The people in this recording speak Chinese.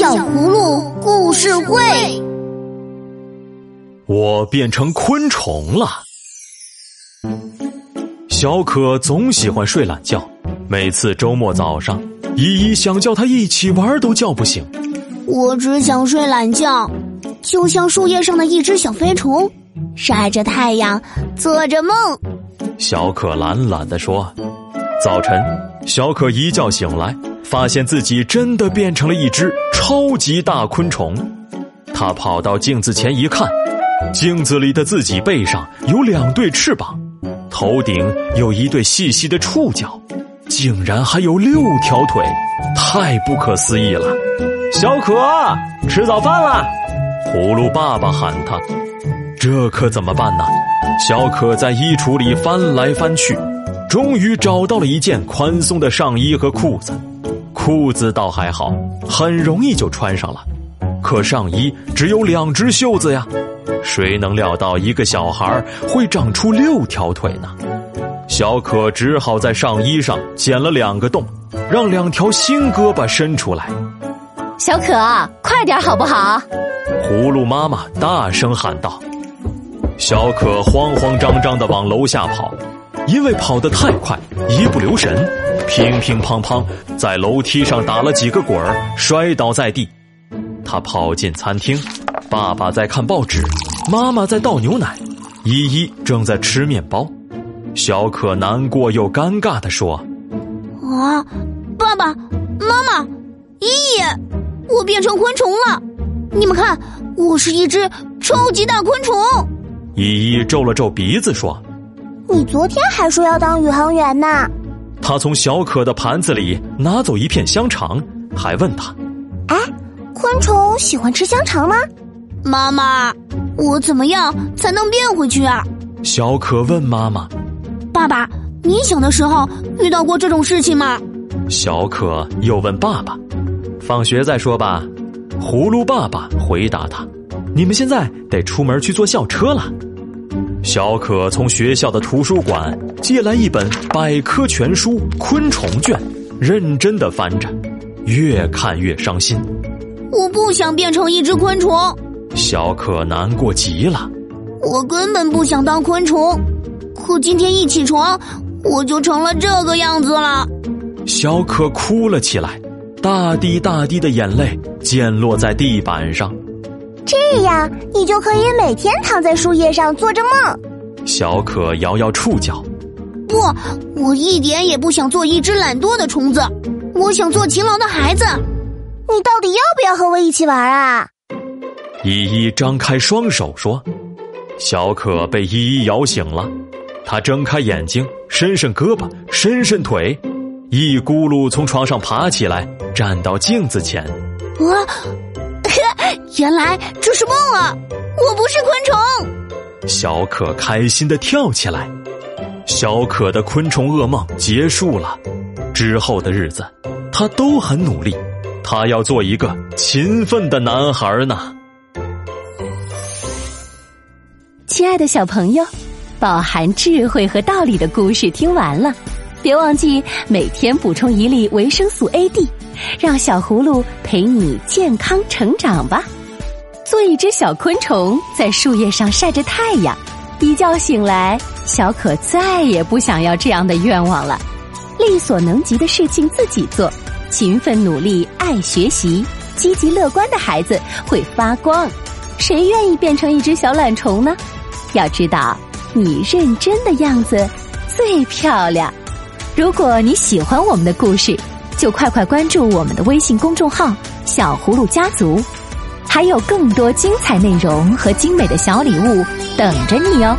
小葫芦故事会。我变成昆虫了。小可总喜欢睡懒觉，每次周末早上，依依想叫他一起玩都叫不醒。我只想睡懒觉，就像树叶上的一只小飞虫，晒着太阳，做着梦。小可懒懒地说。早晨，小可一觉醒来，发现自己真的变成了一只超级大昆虫。他跑到镜子前一看，镜子里的自己背上有两对翅膀。头顶有一对细细的触角，竟然还有六条腿，太不可思议了！小可，吃早饭了！葫芦爸爸喊他。这可怎么办呢？小可在衣橱里翻来翻去，终于找到了一件宽松的上衣和裤子。裤子倒还好，很容易就穿上了，可上衣只有两只袖子呀。谁能料到一个小孩会长出六条腿呢？小可只好在上衣上剪了两个洞，让两条新胳膊伸出来。小可，快点好不好？葫芦妈妈大声喊道。小可慌慌张张的往楼下跑，因为跑得太快，一不留神，乒乒乓乓在楼梯上打了几个滚儿，摔倒在地。他跑进餐厅，爸爸在看报纸。妈妈在倒牛奶，依依正在吃面包。小可难过又尴尬的说：“啊，爸爸妈妈，依依，我变成昆虫了！你们看，我是一只超级大昆虫。”依依皱了皱鼻子说：“你昨天还说要当宇航员呢。”他从小可的盘子里拿走一片香肠，还问他：“哎，昆虫喜欢吃香肠吗？”妈妈。我怎么样才能变回去啊？小可问妈妈：“爸爸，你小的时候遇到过这种事情吗？”小可又问爸爸：“放学再说吧。”葫芦爸爸回答他：“你们现在得出门去坐校车了。”小可从学校的图书馆借来一本百科全书《昆虫卷》，认真的翻着，越看越伤心。我不想变成一只昆虫。小可难过极了，我根本不想当昆虫，可今天一起床，我就成了这个样子了。小可哭了起来，大滴大滴的眼泪溅落在地板上。这样，你就可以每天躺在树叶上做着梦。小可摇摇触角，不，我一点也不想做一只懒惰的虫子，我想做勤劳的孩子。你到底要不要和我一起玩啊？依依张开双手说：“小可被依依摇醒了，他睁开眼睛，伸伸胳膊，伸伸腿，一咕噜从床上爬起来，站到镜子前。我，原来这是梦啊！我不是昆虫。小可开心的跳起来。小可的昆虫噩梦结束了，之后的日子，他都很努力，他要做一个勤奋的男孩呢。”亲爱的小朋友，饱含智慧和道理的故事听完了，别忘记每天补充一粒维生素 A D，让小葫芦陪你健康成长吧。做一只小昆虫，在树叶上晒着太阳，一觉醒来，小可再也不想要这样的愿望了。力所能及的事情自己做，勤奋努力、爱学习、积极乐观的孩子会发光。谁愿意变成一只小懒虫呢？要知道，你认真的样子最漂亮。如果你喜欢我们的故事，就快快关注我们的微信公众号“小葫芦家族”，还有更多精彩内容和精美的小礼物等着你哦。